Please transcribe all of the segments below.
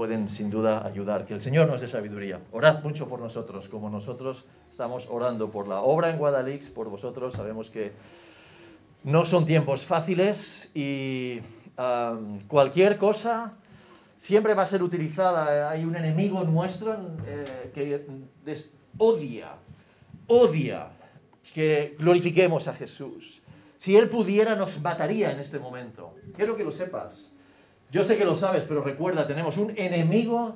Pueden sin duda ayudar. Que el Señor nos dé sabiduría. Orad mucho por nosotros, como nosotros estamos orando por la obra en Guadalix, por vosotros. Sabemos que no son tiempos fáciles y cualquier cosa siempre va a ser utilizada. Hay un enemigo nuestro eh, que odia, odia que glorifiquemos a Jesús. Si Él pudiera, nos mataría en este momento. Quiero que lo sepas. Yo sé que lo sabes, pero recuerda, tenemos un enemigo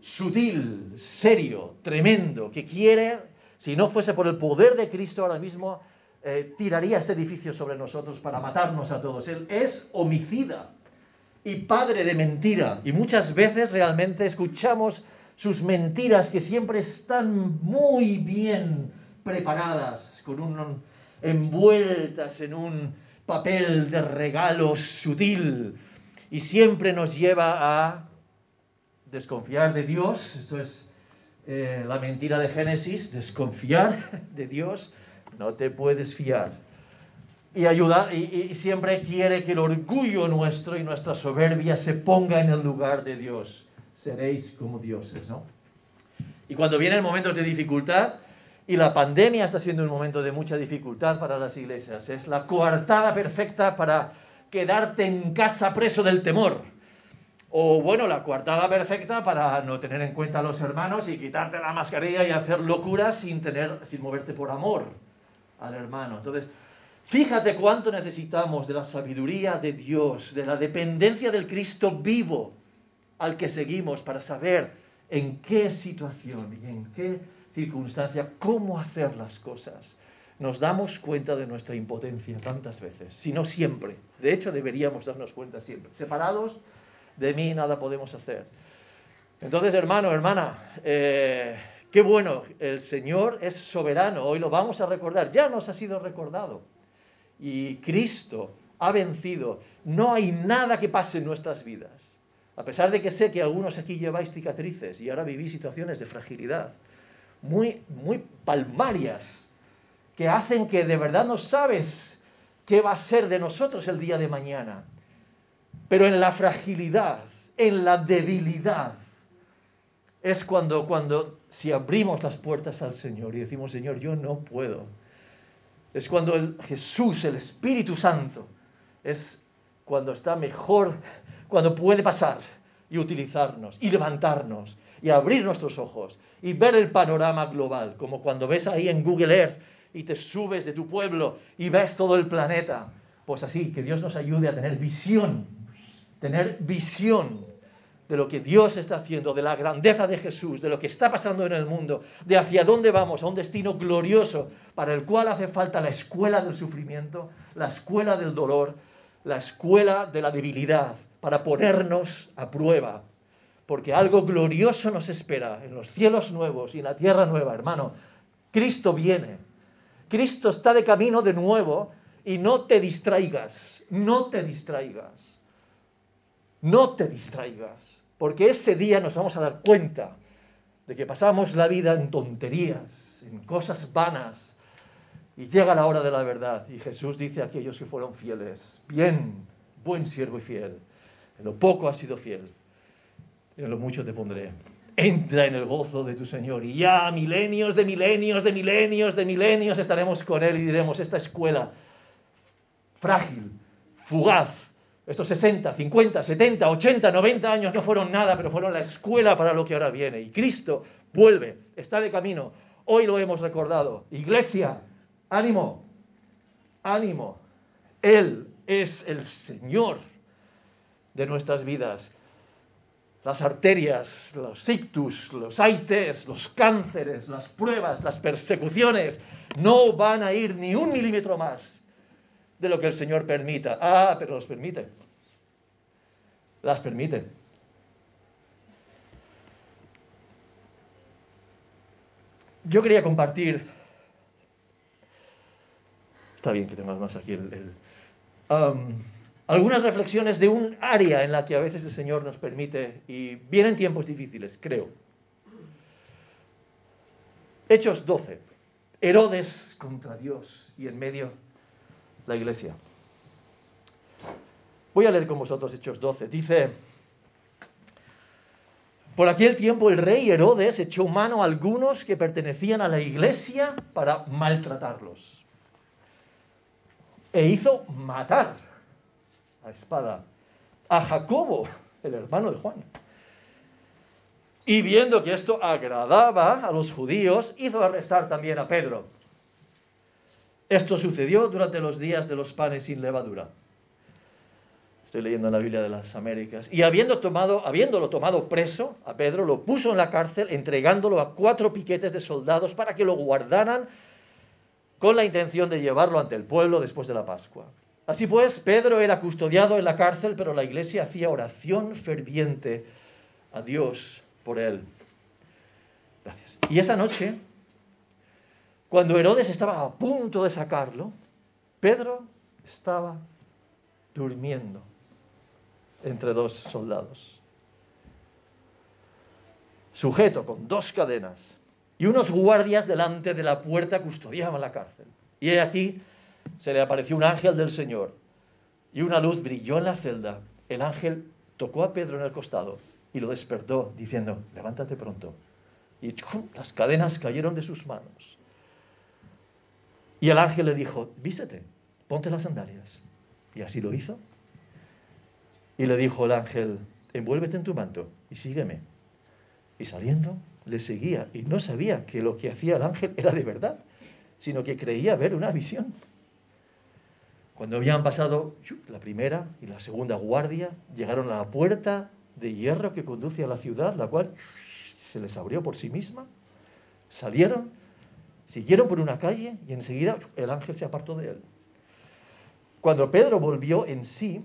sutil, serio, tremendo, que quiere, si no fuese por el poder de Cristo ahora mismo, eh, tiraría este edificio sobre nosotros para matarnos a todos. Él es homicida y padre de mentira. Y muchas veces realmente escuchamos sus mentiras que siempre están muy bien preparadas, con un, envueltas en un papel de regalo sutil y siempre nos lleva a desconfiar de Dios. Esto es eh, la mentira de Génesis, desconfiar de Dios, no te puedes fiar. Y ayuda, y, y siempre quiere que el orgullo nuestro y nuestra soberbia se ponga en el lugar de Dios. Seréis como dioses, ¿no? Y cuando vienen momentos de dificultad, y la pandemia está siendo un momento de mucha dificultad para las iglesias. Es la coartada perfecta para quedarte en casa preso del temor. O bueno, la coartada perfecta para no tener en cuenta a los hermanos y quitarte la mascarilla y hacer locuras sin, tener, sin moverte por amor al hermano. Entonces, fíjate cuánto necesitamos de la sabiduría de Dios, de la dependencia del Cristo vivo al que seguimos para saber en qué situación y en qué circunstancia, cómo hacer las cosas. Nos damos cuenta de nuestra impotencia tantas veces, si no siempre. De hecho, deberíamos darnos cuenta siempre. Separados de mí nada podemos hacer. Entonces, hermano, hermana, eh, qué bueno, el Señor es soberano, hoy lo vamos a recordar, ya nos ha sido recordado. Y Cristo ha vencido. No hay nada que pase en nuestras vidas. A pesar de que sé que algunos aquí lleváis cicatrices y ahora vivís situaciones de fragilidad muy, muy palmarias que hacen que de verdad no sabes qué va a ser de nosotros el día de mañana. Pero en la fragilidad, en la debilidad, es cuando, cuando si abrimos las puertas al Señor y decimos, Señor, yo no puedo. Es cuando el Jesús, el Espíritu Santo, es cuando está mejor, cuando puede pasar y utilizarnos y levantarnos y abrir nuestros ojos y ver el panorama global, como cuando ves ahí en Google Earth y te subes de tu pueblo y ves todo el planeta. Pues así, que Dios nos ayude a tener visión, tener visión de lo que Dios está haciendo, de la grandeza de Jesús, de lo que está pasando en el mundo, de hacia dónde vamos, a un destino glorioso para el cual hace falta la escuela del sufrimiento, la escuela del dolor, la escuela de la debilidad, para ponernos a prueba porque algo glorioso nos espera en los cielos nuevos y en la tierra nueva, hermano. Cristo viene. Cristo está de camino de nuevo y no te distraigas, no te distraigas, no te distraigas, porque ese día nos vamos a dar cuenta de que pasamos la vida en tonterías, en cosas vanas, y llega la hora de la verdad. Y Jesús dice a aquellos que fueron fieles, bien, buen siervo y fiel, en lo poco has sido fiel, en lo mucho te pondré. Entra en el gozo de tu Señor y ya milenios de milenios de milenios de milenios estaremos con Él y diremos, esta escuela frágil, fugaz, estos 60, 50, 70, 80, 90 años no fueron nada, pero fueron la escuela para lo que ahora viene. Y Cristo vuelve, está de camino. Hoy lo hemos recordado. Iglesia, ánimo, ánimo. Él es el Señor de nuestras vidas las arterias, los ictus, los aites, los cánceres, las pruebas, las persecuciones, no van a ir ni un milímetro más de lo que el Señor permita. Ah, pero los permite. Las permite. Yo quería compartir... Está bien que tengas más aquí el... Um, algunas reflexiones de un área en la que a veces el Señor nos permite, y vienen tiempos difíciles, creo. Hechos 12. Herodes contra Dios y en medio la iglesia. Voy a leer con vosotros Hechos 12. Dice, por aquel tiempo el rey Herodes echó mano a algunos que pertenecían a la iglesia para maltratarlos. E hizo matar a espada a Jacobo, el hermano de Juan. Y viendo que esto agradaba a los judíos, hizo arrestar también a Pedro. Esto sucedió durante los días de los panes sin levadura. Estoy leyendo en la Biblia de las Américas. Y habiendo tomado, habiéndolo tomado preso a Pedro, lo puso en la cárcel, entregándolo a cuatro piquetes de soldados para que lo guardaran con la intención de llevarlo ante el pueblo después de la Pascua. Así pues, Pedro era custodiado en la cárcel, pero la iglesia hacía oración ferviente a Dios por él. Gracias. Y esa noche, cuando Herodes estaba a punto de sacarlo, Pedro estaba durmiendo entre dos soldados, sujeto con dos cadenas, y unos guardias delante de la puerta custodiaban la cárcel. Y aquí se le apareció un ángel del Señor, y una luz brilló en la celda. El ángel tocó a Pedro en el costado y lo despertó, diciendo, levántate pronto. Y las cadenas cayeron de sus manos. Y el ángel le dijo, vístete, ponte las sandalias. Y así lo hizo. Y le dijo el ángel, envuélvete en tu manto y sígueme. Y saliendo, le seguía y no sabía que lo que hacía el ángel era de verdad, sino que creía ver una visión. Cuando habían pasado la primera y la segunda guardia, llegaron a la puerta de hierro que conduce a la ciudad, la cual se les abrió por sí misma. Salieron, siguieron por una calle y enseguida el ángel se apartó de él. Cuando Pedro volvió en sí,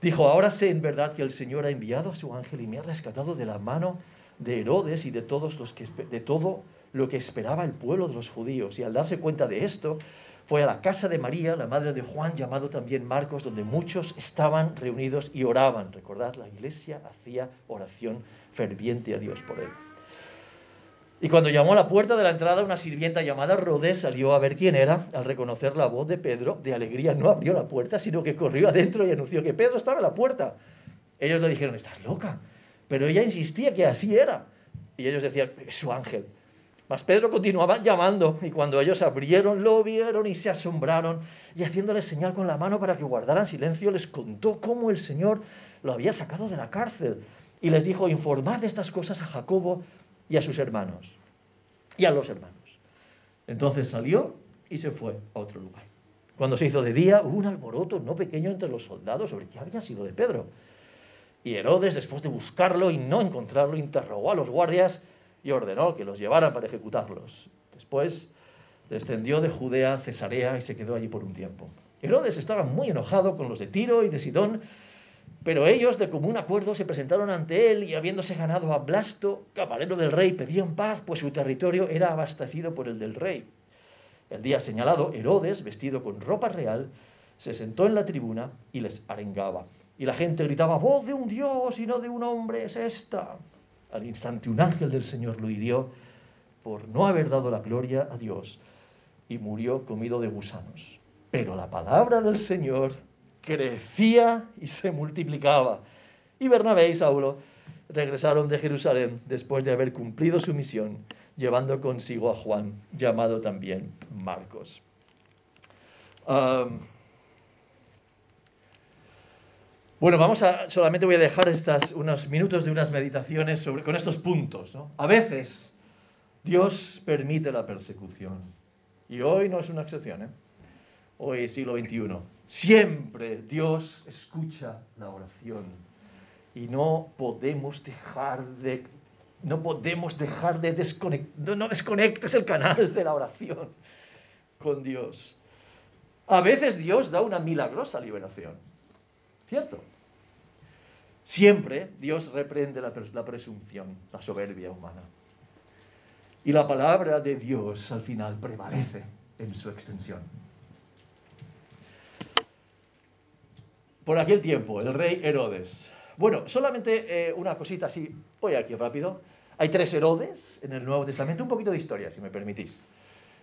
Dijo, ahora sé en verdad que el Señor ha enviado a su ángel y me ha rescatado de la mano de Herodes y de, todos los que, de todo lo que esperaba el pueblo de los judíos. Y al darse cuenta de esto, fue a la casa de María, la madre de Juan, llamado también Marcos, donde muchos estaban reunidos y oraban. Recordad, la iglesia hacía oración ferviente a Dios por él. Y cuando llamó a la puerta de la entrada, una sirvienta llamada Rodé salió a ver quién era. Al reconocer la voz de Pedro, de alegría no abrió la puerta, sino que corrió adentro y anunció que Pedro estaba en la puerta. Ellos le dijeron, estás loca. Pero ella insistía que así era. Y ellos decían, es su ángel. Mas Pedro continuaba llamando y cuando ellos abrieron, lo vieron y se asombraron y haciéndole señal con la mano para que guardaran silencio, les contó cómo el Señor lo había sacado de la cárcel y les dijo, informad de estas cosas a Jacobo y a sus hermanos y a los hermanos. Entonces salió y se fue a otro lugar. Cuando se hizo de día, hubo un alboroto no pequeño entre los soldados sobre qué había sido de Pedro. Y Herodes, después de buscarlo y no encontrarlo, interrogó a los guardias y ordenó que los llevaran para ejecutarlos. Después descendió de Judea a Cesarea y se quedó allí por un tiempo. Herodes estaba muy enojado con los de Tiro y de Sidón pero ellos, de común acuerdo, se presentaron ante él y habiéndose ganado a Blasto, caballero del rey, pedían paz, pues su territorio era abastecido por el del rey. El día señalado, Herodes, vestido con ropa real, se sentó en la tribuna y les arengaba. Y la gente gritaba, voz de un dios y no de un hombre es esta. Al instante un ángel del Señor lo hirió por no haber dado la gloria a Dios y murió comido de gusanos. Pero la palabra del Señor crecía y se multiplicaba. Y Bernabé y Saulo regresaron de Jerusalén después de haber cumplido su misión, llevando consigo a Juan, llamado también Marcos. Bueno, vamos a, solamente voy a dejar estas, unos minutos de unas meditaciones sobre, con estos puntos. A veces Dios permite la persecución. Y hoy no es una excepción. ¿eh? Hoy siglo XXI. Siempre Dios escucha la oración y no podemos dejar de no podemos dejar de desconectar, no desconectes el canal de la oración con Dios. A veces Dios da una milagrosa liberación, ¿cierto? Siempre Dios reprende la, la presunción, la soberbia humana. Y la palabra de Dios al final prevalece en su extensión. Por aquel tiempo, el rey Herodes. Bueno, solamente eh, una cosita así, voy aquí rápido. Hay tres Herodes en el Nuevo Testamento, un poquito de historia, si me permitís.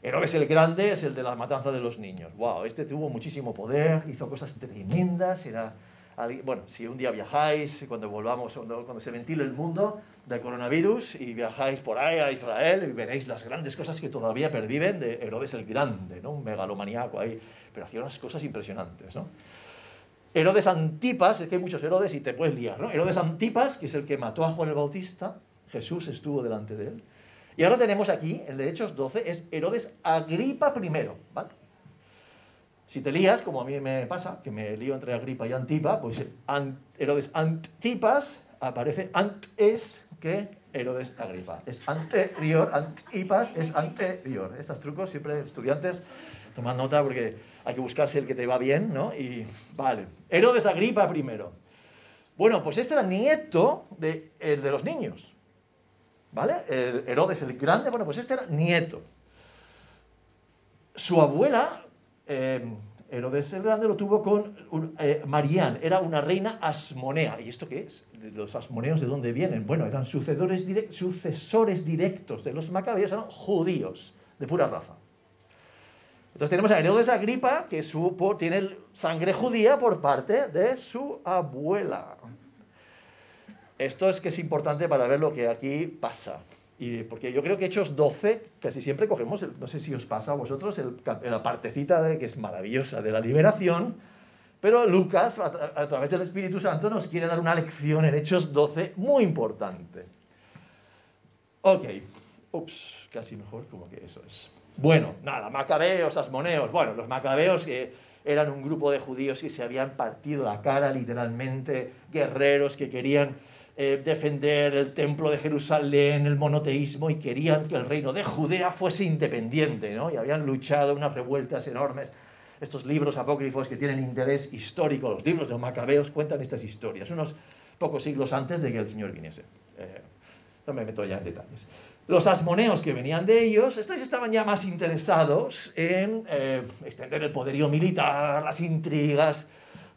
Herodes el Grande es el de la matanza de los niños. ¡Wow! Este tuvo muchísimo poder, hizo cosas tremendas, era bueno, si un día viajáis, cuando volvamos, cuando se ventile el mundo del coronavirus y viajáis por ahí a Israel y veréis las grandes cosas que todavía perviven de Herodes el Grande, ¿no? Un megalomaniaco ahí, pero hacía unas cosas impresionantes, ¿no? Herodes Antipas, es que hay muchos Herodes y te puedes liar, ¿no? Herodes Antipas, que es el que mató a Juan el Bautista, Jesús estuvo delante de él. Y ahora tenemos aquí, el de Hechos 12, es Herodes Agripa I, ¿vale? Si te lías, como a mí me pasa, que me lío entre Agripa y Antipa, pues Herodes Antipas aparece antes que Herodes Agripa. Es anterior, Antipas es anterior. Estos trucos siempre estudiantes toman nota porque hay que buscarse el que te va bien, ¿no? Y vale. Herodes Agripa primero. Bueno, pues este era nieto de, el de los niños. ¿Vale? Herodes el grande, bueno, pues este era nieto. Su abuela eh, Herodes el Grande lo tuvo con eh, Marián, era una reina asmonea. ¿Y esto qué es? ¿Los asmoneos de dónde vienen? Bueno, eran sucesores, directos de los macabeos, eran judíos, de pura raza. Entonces tenemos a Herodes Agripa, que tiene sangre judía por parte de su abuela. Esto es que es importante para ver lo que aquí pasa porque yo creo que Hechos 12, casi siempre cogemos, no sé si os pasa a vosotros, la partecita de, que es maravillosa de la liberación, pero Lucas, a, través del Espíritu Santo, nos quiere dar una lección en Hechos 12 muy importante. Ok, ups, casi mejor como que eso es. Bueno, nada, macabeos, asmoneos. Bueno, los macabeos que eran un grupo de judíos que se habían partido la cara literalmente, guerreros que querían eh, defender el templo de Jerusalén, el monoteísmo, y querían que el reino de Judea fuese independiente, ¿no? Y habían luchado unas revueltas enormes. Estos libros apócrifos que tienen interés histórico, los libros de los macabeos, cuentan estas historias, unos pocos siglos antes de que el Señor viniese. Eh, no me meto ya en detalles. Los asmoneos que venían de ellos, estos estaban ya más interesados en eh, extender el poderío militar, las intrigas,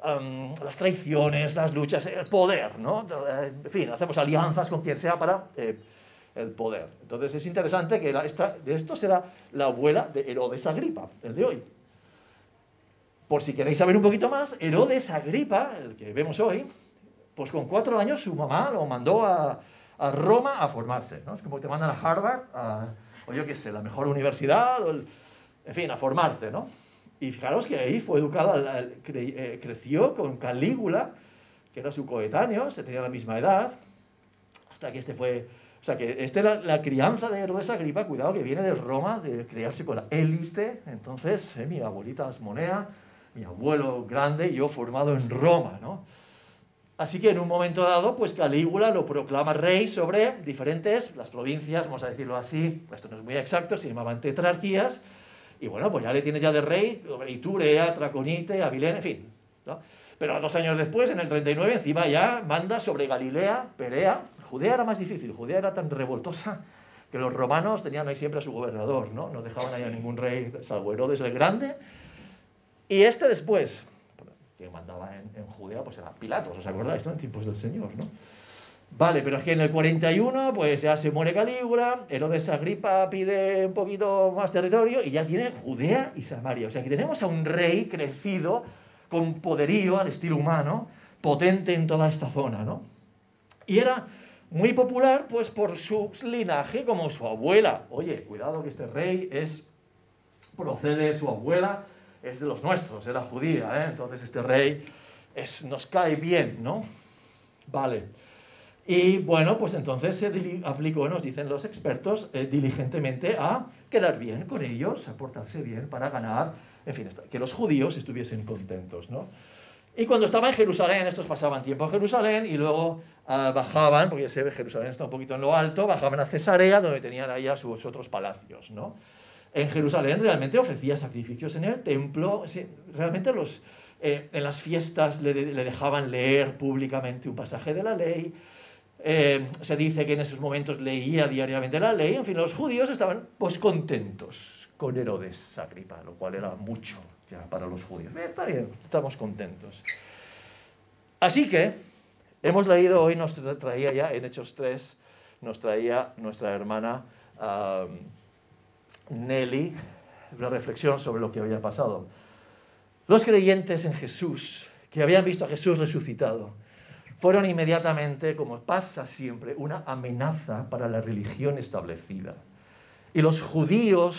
las traiciones, las luchas, el poder, ¿no? En fin, hacemos alianzas con quien sea para eh, el poder. Entonces es interesante que de esto será la abuela de Herodes Agripa, el de hoy. Por si queréis saber un poquito más, Herodes Agripa, el que vemos hoy, pues con cuatro años su mamá lo mandó a, Roma a formarse, ¿no? Es como que te mandan a Harvard, o yo qué sé, la mejor universidad, en fin, a formarte, ¿no? Y fijaros que ahí fue educado, eh, creció con Calígula, que era su coetáneo, se tenía la misma edad, hasta que este fue... O sea, que esta era la crianza de Herodes Agripa, cuidado, que viene de Roma, de criarse con la élite. Entonces, eh, mi abuelita Asmonea, mi abuelo grande, yo formado en Roma, ¿no? Así que en un momento dado, pues Calígula lo proclama rey sobre diferentes, las provincias, vamos a decirlo así, esto no es muy exacto, se llamaban tetrarquías, y bueno, pues ya le tienes ya de rey Iturea, Traconite, Avilén, en fin. Pero dos años después, en el 39, encima ya manda sobre Galilea, Perea. Judea era más difícil, Judea era tan revoltosa que los romanos tenían ahí siempre a su gobernador, ¿no? No dejaban ahí a ningún rey, salvo Herodes el Grande. Y este después, que mandaba en, en Judea, pues era Pilatos, ¿os acordáis? ¿no? En tiempos del Señor, ¿no? Vale, pero es que en el 41 pues ya se muere Calígula, Herodes Agripa pide un poquito más territorio y ya tiene Judea y Samaria. O sea que tenemos a un rey crecido con poderío al estilo humano, potente en toda esta zona, ¿no? Y era muy popular pues por su linaje como su abuela. Oye, cuidado que este rey es procede de su abuela, es de los nuestros, era judía, ¿eh? Entonces este rey es, nos cae bien, ¿no? Vale. Y bueno, pues entonces se aplicó, nos dicen los expertos, eh, diligentemente a quedar bien con ellos, a portarse bien para ganar, en fin, que los judíos estuviesen contentos, ¿no? Y cuando estaba en Jerusalén, estos pasaban tiempo en Jerusalén y luego ah, bajaban, porque se ve Jerusalén está un poquito en lo alto, bajaban a Cesarea, donde tenían allá sus otros palacios, ¿no? En Jerusalén realmente ofrecía sacrificios en el templo, realmente los, eh, en las fiestas le, le dejaban leer públicamente un pasaje de la ley, eh, se dice que en esos momentos leía diariamente la ley, en fin, los judíos estaban pues contentos con Herodes Agripa, lo cual era mucho ya para los judíos. está bien, estamos contentos. Así que hemos leído hoy, nos traía ya en Hechos 3, nos traía nuestra hermana Nelly una reflexión sobre lo que había pasado. Los creyentes en Jesús, que habían visto a Jesús resucitado, fueron inmediatamente, como pasa siempre, una amenaza para la religión establecida. Y los judíos,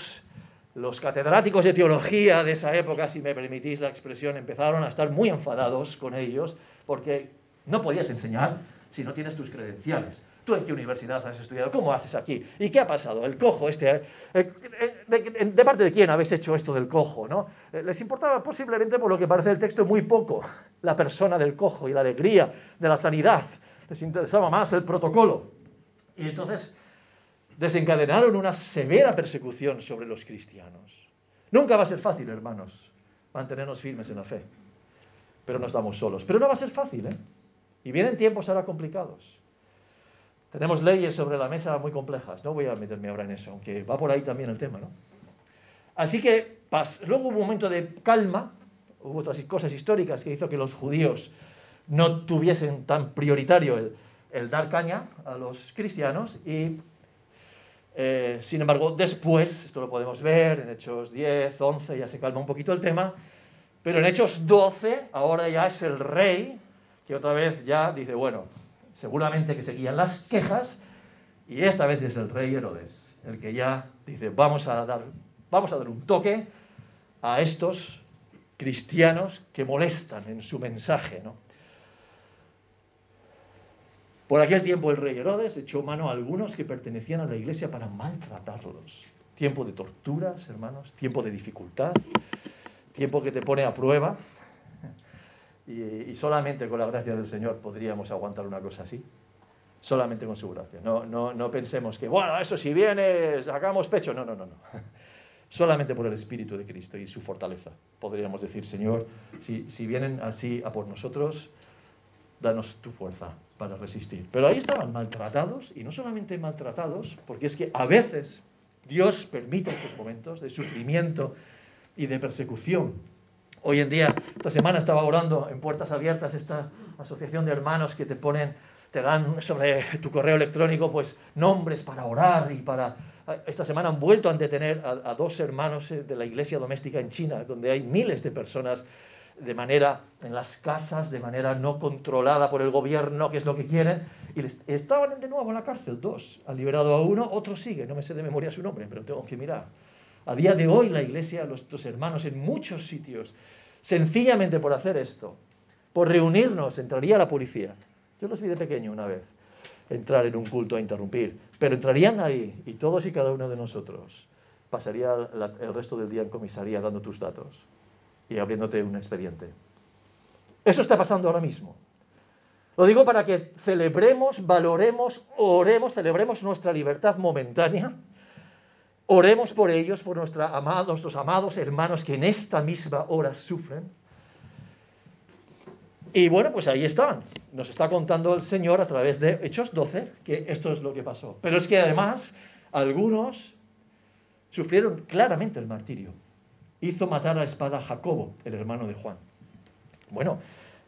los catedráticos de teología de esa época, si me permitís la expresión, empezaron a estar muy enfadados con ellos porque no podías enseñar si no tienes tus credenciales. ¿Tú en qué universidad has estudiado? ¿Cómo haces aquí? ¿Y qué ha pasado? El cojo este, eh, eh, de, parte de quién habéis hecho esto del cojo? ¿no? Eh, les importaba posiblemente, por lo que parece el texto, muy poco la persona del cojo y la alegría de la sanidad. Les interesaba más el protocolo. Y entonces desencadenaron una severa persecución sobre los cristianos. Nunca va a ser fácil, hermanos, mantenernos firmes en la fe. Pero no estamos solos. Pero no va a ser fácil, ¿eh? Y vienen tiempos ahora complicados. Tenemos leyes sobre la mesa muy complejas, no voy a meterme ahora en eso, aunque va por ahí también el tema, ¿no? Así que luego hubo un momento de calma, hubo otras cosas históricas que hizo que los judíos no tuviesen tan prioritario el, dar caña a los cristianos y eh, sin embargo después, esto lo podemos ver en Hechos 10, 11, ya se calma un poquito el tema, pero en Hechos 12 ahora ya es el rey que otra vez ya dice, bueno, seguramente que seguían las quejas, y esta vez es el rey Herodes, el que ya dice, vamos a dar, vamos a dar un toque a estos cristianos que molestan en su mensaje, ¿no? Por aquel tiempo el rey Herodes echó mano a algunos que pertenecían a la iglesia para maltratarlos. Tiempo de torturas, hermanos, tiempo de dificultad, tiempo que te pone a prueba, y, solamente con la gracia del Señor podríamos aguantar una cosa así. Solamente con su gracia. No, no, no pensemos que, bueno, eso si viene, sacamos pecho. No, no, no, no. Solamente por el Espíritu de Cristo y su fortaleza. Podríamos decir, Señor, si, si vienen así a por nosotros, danos tu fuerza para resistir. Pero ahí estaban maltratados, y no solamente maltratados, porque es que a veces Dios permite estos momentos de sufrimiento y de persecución Hoy en día, esta semana estaba orando en Puertas Abiertas, esta asociación de hermanos que te ponen, te dan sobre tu correo electrónico, pues nombres para orar y para... Esta semana han vuelto a detener a, dos hermanos eh, de la iglesia doméstica en China, donde hay miles de personas de manera en las casas, de manera no controlada por el gobierno, que es lo que quieren, y estaban de nuevo en la cárcel, dos. Han liberado a uno, otro sigue, no me sé de memoria su nombre, pero tengo que mirar. A día de hoy la iglesia, los, hermanos en muchos sitios, sencillamente por hacer esto, por reunirnos, entraría la policía. Yo los vi de pequeño una vez, entrar en un culto a interrumpir, pero entrarían ahí y todos y cada uno de nosotros pasaría el resto del día en comisaría dando tus datos y abriéndote un expediente. Eso está pasando ahora mismo. Lo digo para que celebremos, valoremos, oremos, celebremos nuestra libertad momentánea Oremos por ellos, por nuestra nuestros amados hermanos que en esta misma hora sufren. Y bueno, pues ahí estaban. Nos está contando el Señor a través de Hechos 12 que esto es lo que pasó. Pero es que además algunos sufrieron claramente el martirio. Hizo matar a espada a Jacobo, el hermano de Juan. Bueno,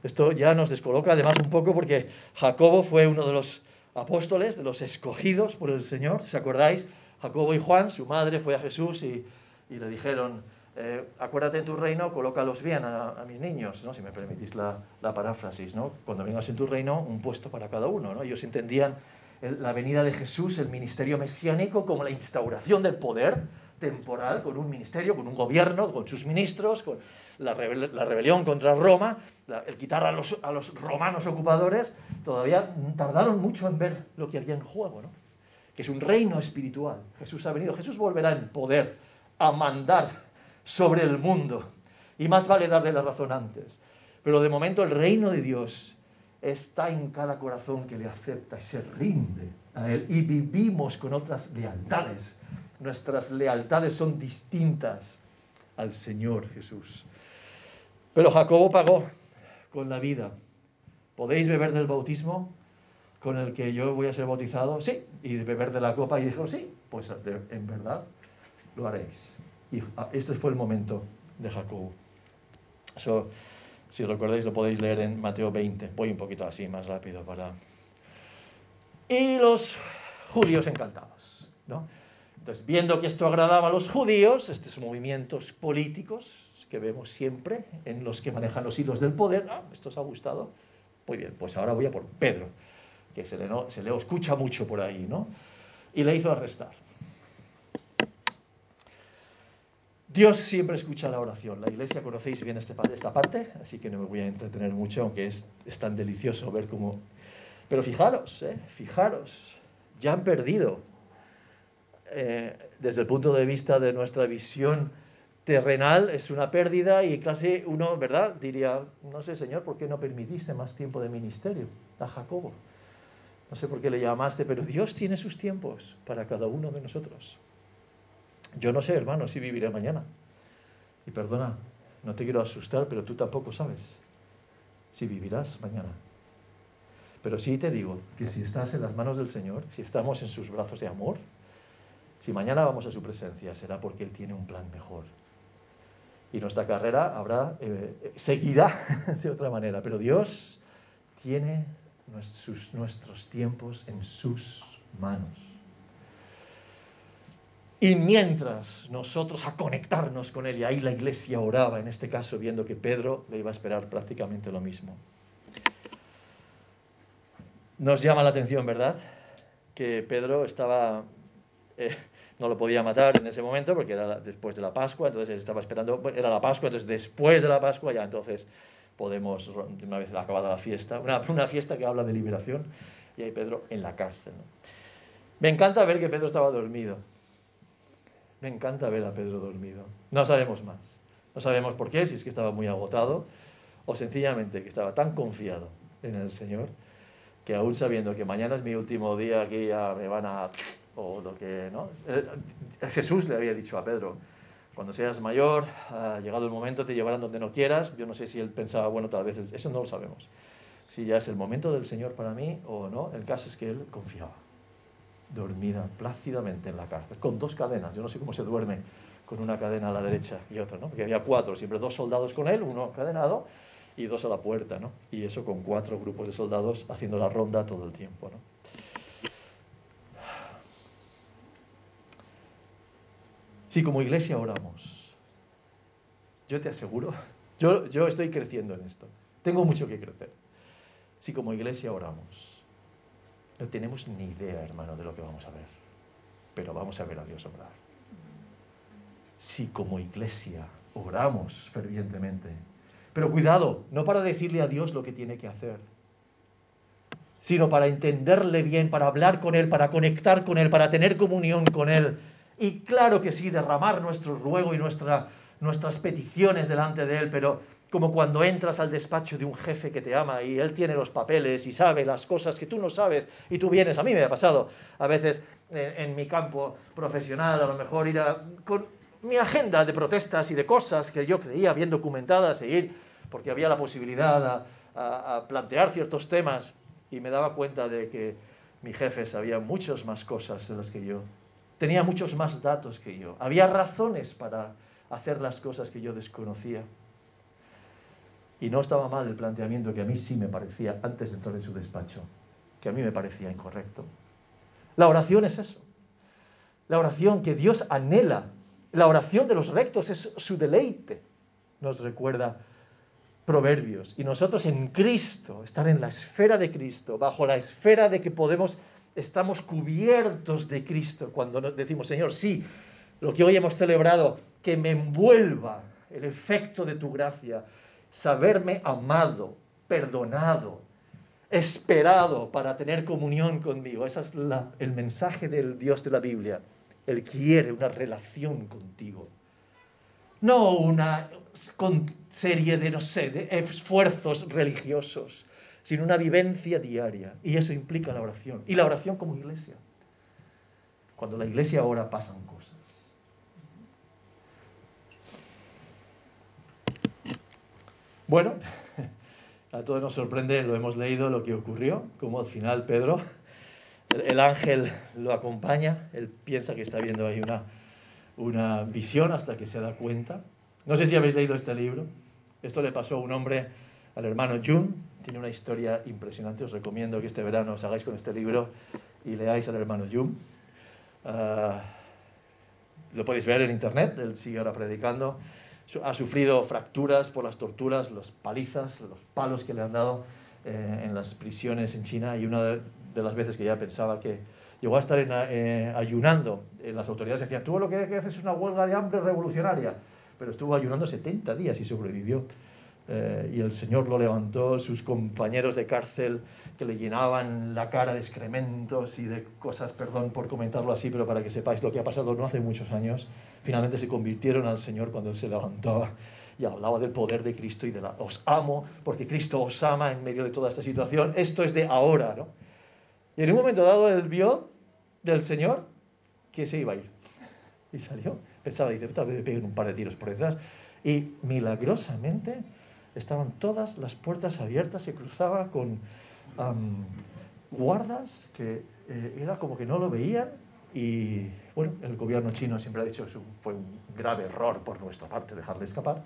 esto ya nos descoloca además un poco porque Jacobo fue uno de los apóstoles, de los escogidos por el Señor. ¿Se acordáis? Jacobo y Juan, su madre, fue a Jesús y, le dijeron, eh, acuérdate en tu reino, colócalos bien a, mis niños, ¿no? si me permitís la, paráfrasis, ¿no? cuando vengas en tu reino, un puesto para cada uno. ¿no? Ellos entendían la venida de Jesús, el ministerio mesiánico, como la instauración del poder temporal, con un ministerio, con un gobierno, con sus ministros, con la, rebelión contra Roma, el quitar a los, a los romanos ocupadores, todavía tardaron mucho en ver lo que había en juego. ¿no? Es un reino espiritual. Jesús ha venido, Jesús volverá en poder a mandar sobre el mundo. Y más vale darle la razón antes. Pero de momento el reino de Dios está en cada corazón que le acepta y se rinde a Él. Y vivimos con otras lealtades. Nuestras lealtades son distintas al Señor Jesús. Pero Jacobo pagó con la vida. ¿Podéis beber del bautismo? Con el que yo voy a ser bautizado? Sí. Y beber de la copa y dijo, sí, pues en verdad lo haréis. Y ah, este fue el momento de Jacobo. Eso, si recordáis, lo podéis leer en Mateo 20. Voy un poquito así, más rápido para... Y los judíos encantados, ¿no? Entonces, viendo que esto agradaba a los judíos, estos movimientos políticos que vemos siempre en los que manejan los hilos del poder, ah, esto os ha gustado, muy bien, pues ahora voy a por Pedro, que se le, escucha mucho por ahí, ¿no? Y le hizo arrestar. Dios siempre escucha la oración. La iglesia conocéis bien este esta parte, así que no me voy a entretener mucho, aunque es, es tan delicioso ver cómo... Pero fijaros, ¿eh? fijaros, ya han perdido eh, desde el punto de vista de nuestra visión terrenal, es una pérdida y casi uno, ¿verdad? Diría, no sé, Señor, ¿por qué no permitiste más tiempo de ministerio a Jacobo? No sé por qué le llamaste, pero Dios tiene sus tiempos para cada uno de nosotros. Yo no sé, hermano, si viviré mañana. Y perdona, no te quiero asustar, pero tú tampoco sabes si vivirás mañana. Pero sí te digo que si estás en las manos del Señor, si estamos en sus brazos de amor, si mañana vamos a su presencia, será porque Él tiene un plan mejor. Y nuestra carrera habrá eh, seguida de otra manera. Pero Dios tiene nuestros, tiempos en sus manos. Y mientras nosotros a conectarnos con Él, y ahí la iglesia oraba, en este caso viendo que Pedro le iba a esperar prácticamente lo mismo. Nos llama la atención, ¿verdad? Que Pedro estaba eh, no lo podía matar en ese momento porque era después de la Pascua, entonces estaba esperando, era la Pascua, entonces después de la Pascua ya entonces podemos, una vez acabada la fiesta, una, una fiesta que habla de liberación, y ahí Pedro en la cárcel. Me encanta ver que Pedro estaba dormido. Me encanta ver a Pedro dormido. No sabemos más. No sabemos por qué, si es que estaba muy agotado o sencillamente que estaba tan confiado en el Señor que aún sabiendo que mañana es mi último día aquí ya me van a o lo que, ¿no? Eh, Jesús le había dicho a Pedro, cuando seas mayor, ha llegado el momento, te llevarán donde no quieras. Yo no sé si él pensaba, bueno, tal vez, eso no lo sabemos. Si ya es el momento del Señor para mí o no, el caso es que él confiaba, dormida plácidamente en la cárcel, con dos cadenas. Yo no sé cómo se duerme con una cadena a la derecha y otra, ¿no? Porque había cuatro, siempre dos soldados con él, uno cadenado y dos a la puerta, ¿no? Y eso con cuatro grupos de soldados haciendo la ronda todo el tiempo, ¿no? Si como iglesia oramos, yo te aseguro, yo, yo estoy creciendo en esto, tengo mucho que crecer. Si como iglesia oramos, no tenemos ni idea, hermano, de lo que vamos a ver, pero vamos a ver a Dios obrar. Si como iglesia oramos fervientemente, pero cuidado, no para decirle a Dios lo que tiene que hacer, sino para entenderle bien, para hablar con Él, para conectar con Él, para tener comunión con Él, y claro que sí, derramar nuestro ruego y nuestra, nuestras peticiones delante de Él, pero como cuando entras al despacho de un jefe que te ama y Él tiene los papeles y sabe las cosas que tú no sabes y tú vienes, a mí me ha pasado a veces en, mi campo profesional, a lo mejor ir con mi agenda de protestas y de cosas que yo creía bien documentadas e ir, porque había la posibilidad a, a plantear ciertos temas y me daba cuenta de que mi jefe sabía muchas más cosas de las que yo tenía muchos más datos que yo. Había razones para hacer las cosas que yo desconocía. Y no estaba mal el planteamiento que a mí sí me parecía, antes de entrar en su despacho, que a mí me parecía incorrecto. La oración es eso. La oración que Dios anhela. La oración de los rectos es su deleite. Nos recuerda Proverbios. Y nosotros en Cristo, estar en la esfera de Cristo, bajo la esfera de que podemos estamos cubiertos de Cristo cuando decimos, Señor, sí, lo que hoy hemos celebrado, que me envuelva el efecto de tu gracia, saberme amado, perdonado, esperado para tener comunión conmigo. Ese es el mensaje del Dios de la Biblia. Él quiere una relación contigo. No una serie de, no sé, de esfuerzos religiosos sino una vivencia diaria. Y eso implica la oración. Y la oración como iglesia. Cuando la iglesia ora pasan cosas. Bueno, A todos nos sorprende, lo hemos leído, lo que ocurrió, como al final Pedro, el, ángel lo acompaña, él piensa que está viendo ahí una, una visión hasta que se da cuenta. No sé si habéis leído este libro. Esto le pasó a un hombre, al hermano Jun. Tiene una historia impresionante. Os recomiendo que este verano os hagáis con este libro y leáis al hermano Jun. Ah, lo podéis ver en internet, él sigue ahora predicando ha sufrido fracturas por las torturas, las palizas, los palos que le han dado eh, en las prisiones en China y una de, las veces que ya pensaba que llegó a estar eh, ayunando, en las autoridades decían, tú lo que haces es una huelga de hambre revolucionaria, pero estuvo ayunando 70 días y sobrevivió. Eh, y el Señor lo levantó, sus compañeros de cárcel que le llenaban la cara de excrementos y de cosas, perdón por comentarlo así, pero para que sepáis lo que ha pasado no hace muchos años, finalmente se convirtieron al Señor cuando Él se levantaba y hablaba del poder de Cristo y de la os amo porque Cristo os ama en medio de toda esta situación. Esto es de ahora, ¿no? Y en un momento dado él vio del Señor que se iba a ir. Y salió. Pensaba, dice, tal vez me un par de tiros por detrás. Y milagrosamente estaban todas las puertas abiertas, se cruzaba con guardas que eh, era como que no lo veían y bueno, el gobierno chino siempre ha dicho que fue un grave error por nuestra parte dejarle escapar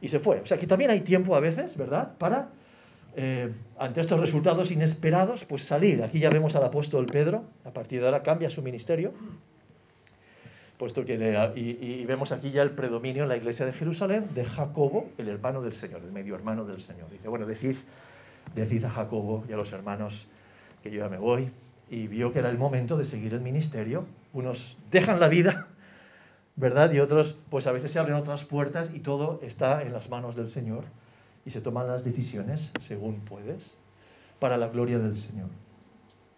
y se fue. O sea que también hay tiempo a veces, ¿verdad?, para eh, ante estos resultados inesperados, pues salir. Aquí ya vemos al apóstol Pedro, a partir de ahora cambia su ministerio, puesto que y, vemos aquí ya el predominio en la iglesia de Jerusalén de Jacobo, el hermano del Señor, el medio hermano del Señor. Dice, bueno, decid, decid a Jacobo y a los hermanos que yo ya me voy, y vio que era el momento de seguir el ministerio. Unos dejan la vida, ¿verdad? Y otros, pues a veces se abren otras puertas y todo está en las manos del Señor y se toman las decisiones según puedes para la gloria del Señor.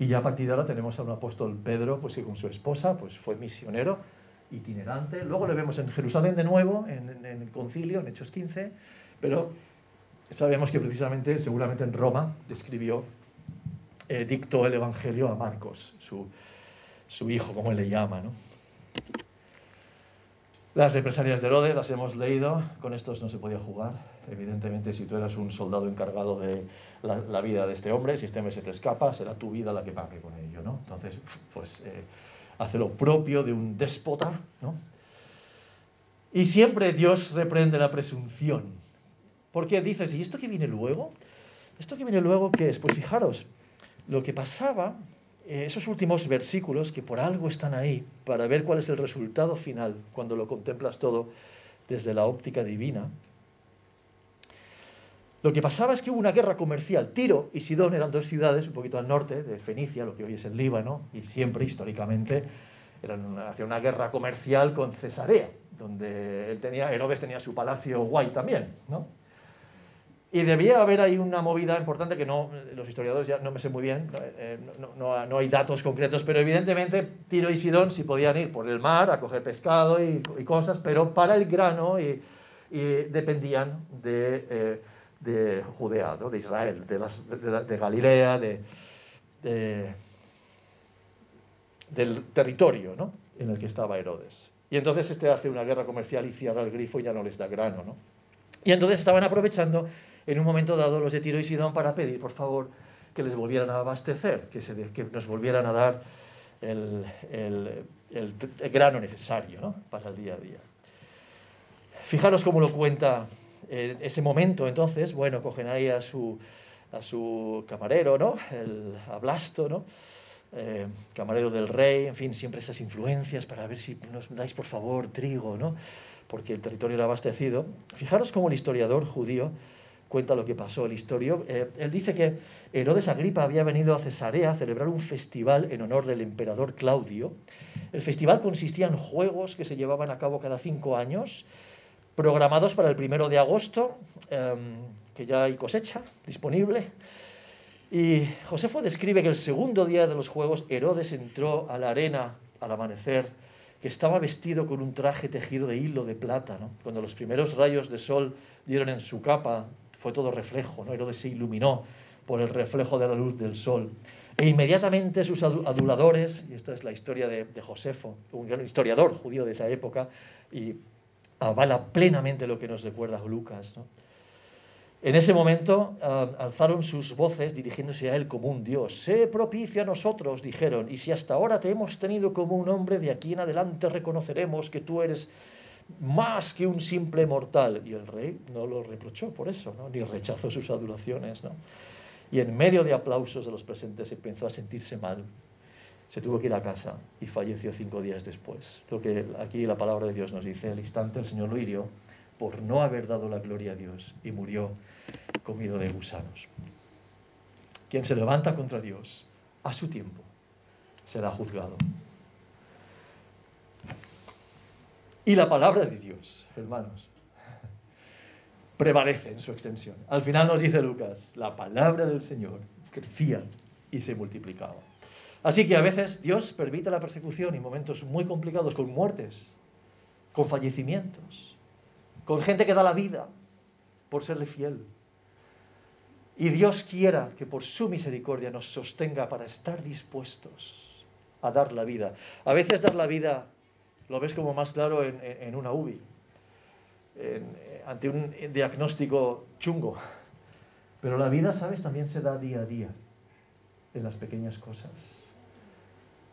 Y ya a partir de ahora tenemos a un apóstol Pedro, pues que con su esposa, pues fue misionero itinerante. Luego le vemos en Jerusalén de nuevo, en, el concilio, en Hechos 15, pero sabemos que precisamente, seguramente en Roma, describió, eh, dictó el Evangelio a Marcos, su, hijo, como él le llama. Las represalias de Herodes las hemos leído, con estos no se podía jugar. Evidentemente, si tú eras un soldado encargado de la, vida de este hombre, si este hombre te escapa, será tu vida la que pague con ello, ¿no? Entonces, pues eh, hace lo propio de un déspota, ¿no? Y siempre Dios reprende la presunción. Porque dices, ¿y esto que viene luego? ¿Esto que viene luego qué es? Pues fijaros, lo que pasaba, eh, esos últimos versículos que por algo están ahí, para ver cuál es el resultado final cuando lo contemplas todo desde la óptica divina, lo que pasaba es que hubo una guerra comercial. Tiro y Sidón eran dos ciudades un poquito al norte de Fenicia, lo que hoy es el Líbano, y siempre históricamente eran hacía una guerra comercial con Cesarea, donde él tenía, Herodes tenía su palacio guay también, ¿no? Y debía haber ahí una movida importante que no, los historiadores ya no me sé muy bien, eh, no, no, hay datos concretos, pero evidentemente Tiro y Sidón sí podían ir por el mar a coger pescado y, cosas, pero para el grano y, dependían de, eh, de Judea, de Israel, de, Galilea, de, del territorio en el que estaba Herodes. Y entonces este hace una guerra comercial y cierra el grifo y ya no les da grano. ¿no? Y entonces estaban aprovechando en un momento dado los de Tiro y Sidón para pedir, por favor, que les volvieran a abastecer, que, nos volvieran a dar el, grano necesario para el día a día. Fijaros cómo lo cuenta en ese momento, entonces, bueno, cogen ahí a su, a su camarero, ¿no? El Ablasto, ¿no? Eh, camarero del rey, en fin, siempre esas influencias para ver si nos dais por favor trigo, ¿no? Porque el territorio era abastecido. Fijaros cómo el historiador judío cuenta lo que pasó. El historio, eh, él dice que Herodes Agripa había venido a Cesarea a celebrar un festival en honor del emperador Claudio. El festival consistía en juegos que se llevaban a cabo cada cinco años programados para el primero de agosto, em, que ya hay cosecha disponible. Y Josefo describe que el segundo día de los Juegos Herodes entró a la arena al amanecer, que estaba vestido con un traje tejido de hilo de plata. Cuando los primeros rayos de sol dieron en su capa, fue todo reflejo. ¿no? Herodes se iluminó por el reflejo de la luz del sol. E inmediatamente sus aduladores, y esta es la historia de, Josefo, un gran historiador judío de esa época, y avala plenamente lo que nos recuerda Lucas. En ese momento ah, alzaron sus voces dirigiéndose a él como un Dios. Sé propicio a nosotros, dijeron, y si hasta ahora te hemos tenido como un hombre, de aquí en adelante reconoceremos que tú eres más que un simple mortal. Y el rey no lo reprochó por eso, ¿no? ni rechazó sus adulaciones. ¿no? Y en medio de aplausos de los presentes empezó a sentirse mal. Se tuvo que ir a casa y falleció cinco días después. Lo que aquí la palabra de Dios nos dice, el instante el Señor lo hirió por no haber dado la gloria a Dios y murió comido de gusanos. Quien se levanta contra Dios a su tiempo será juzgado. Y la palabra de Dios, hermanos, prevalece en su extensión. Al final nos dice Lucas, la palabra del Señor crecía y se multiplicaba. Así que a veces Dios permite la persecución y momentos muy complicados con muertes, con fallecimientos, con gente que da la vida por serle fiel. Y Dios quiera que por su misericordia nos sostenga para estar dispuestos a dar la vida. A veces dar la vida lo ves como más claro en, una UBI, ante un diagnóstico chungo. Pero la vida, ¿sabes? También se da día a día, en las pequeñas cosas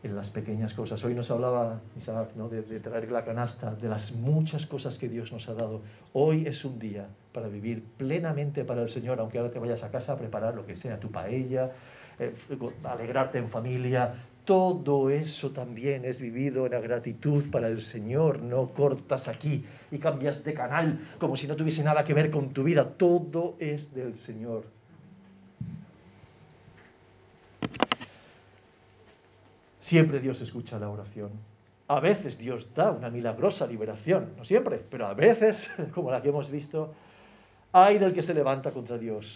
en las pequeñas cosas. Hoy nos hablaba Isaac ¿no? de, traer la canasta, de las muchas cosas que Dios nos ha dado. Hoy es un día para vivir plenamente para el Señor, aunque ahora te vayas a casa a preparar lo que sea, tu paella, eh, alegrarte en familia. Todo eso también es vivido en la gratitud para el Señor. No cortas aquí y cambias de canal como si no tuviese nada que ver con tu vida. Todo es del Señor. Siempre Dios escucha la oración. A veces Dios da una milagrosa liberación, no siempre, pero a veces, como la que hemos visto, hay del que se levanta contra Dios.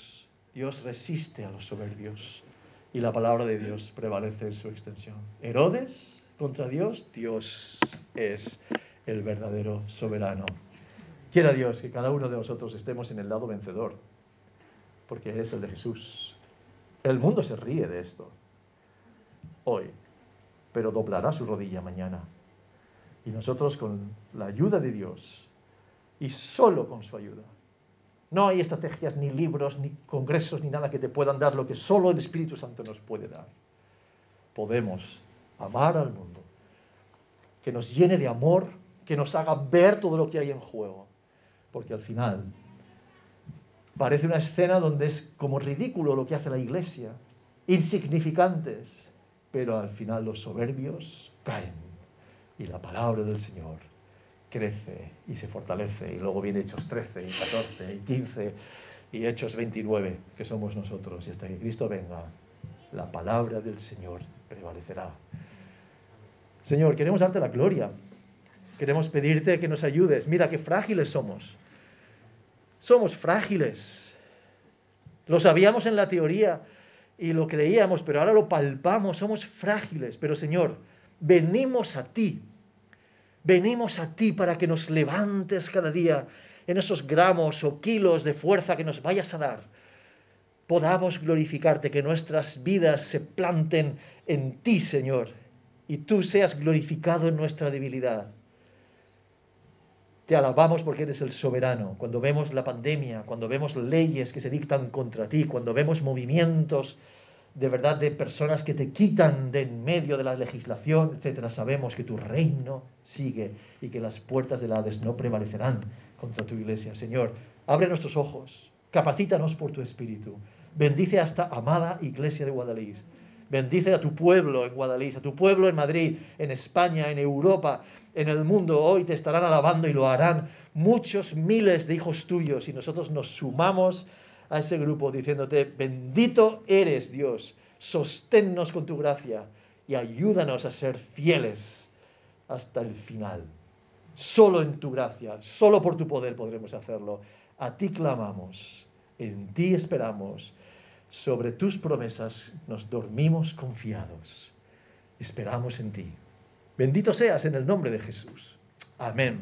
Dios resiste a los soberbios y la palabra de Dios prevalece en su extensión. Herodes contra Dios, Dios es el verdadero soberano. Quiera Dios que cada uno de nosotros estemos en el lado vencedor, porque es el de Jesús. El mundo se ríe de esto. Hoy, pero doblará su rodilla mañana. Y nosotros con la ayuda de Dios y solo con su ayuda. No hay estrategias, ni libros, ni congresos, ni nada que te puedan dar lo que solo el Espíritu Santo nos puede dar. Podemos amar al mundo, que nos llene de amor, que nos haga ver todo lo que hay en juego. Porque al final parece una escena donde es como ridículo lo que hace la iglesia, insignificantes, pero al final los soberbios caen y la palabra del Señor crece y se fortalece. Y luego viene Hechos 13 y 14 y 15 y Hechos 29, que somos nosotros. Y hasta que Cristo venga, la palabra del Señor prevalecerá. Señor, queremos darte la gloria. Queremos pedirte que nos ayudes. Mira qué frágiles somos. Somos frágiles. Lo sabíamos en la teoría, y lo creíamos, pero ahora lo palpamos, somos frágiles, pero Señor, venimos a ti, venimos a ti para que nos levantes cada día en esos gramos o kilos de fuerza que nos vayas a dar. Podamos glorificarte, que nuestras vidas se planten en ti, Señor, y tú seas glorificado en nuestra debilidad. Te alabamos porque eres el soberano. Cuando vemos la pandemia, cuando vemos leyes que se dictan contra ti, cuando vemos movimientos de verdad de personas que te quitan de en medio de la legislación, etcétera, sabemos que tu reino sigue y que las puertas del Hades no prevalecerán contra tu iglesia. Señor, abre nuestros ojos, capacítanos por tu espíritu. Bendice a esta amada iglesia de Guadalís. Bendice a tu pueblo en Guadalís, a tu pueblo en Madrid, en España, en Europa, en el mundo. Hoy te estarán alabando y lo harán muchos miles de hijos tuyos y nosotros nos sumamos a ese grupo diciéndote, bendito eres Dios, sosténnos con tu gracia y ayúdanos a ser fieles hasta el final. Solo en tu gracia, solo por tu poder podremos hacerlo. A ti clamamos, en ti esperamos sobre tus promesas nos dormimos confiados. Esperamos en ti. Bendito seas en el nombre de Jesús. Amén.